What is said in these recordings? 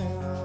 man.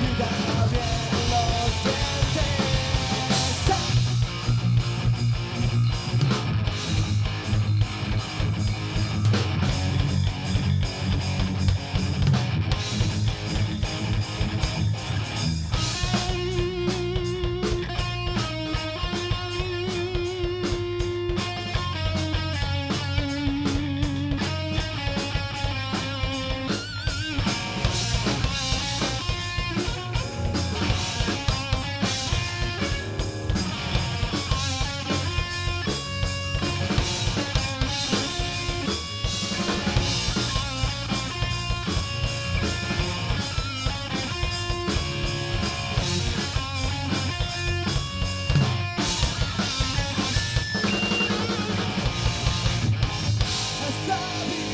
vida aberta. sorry.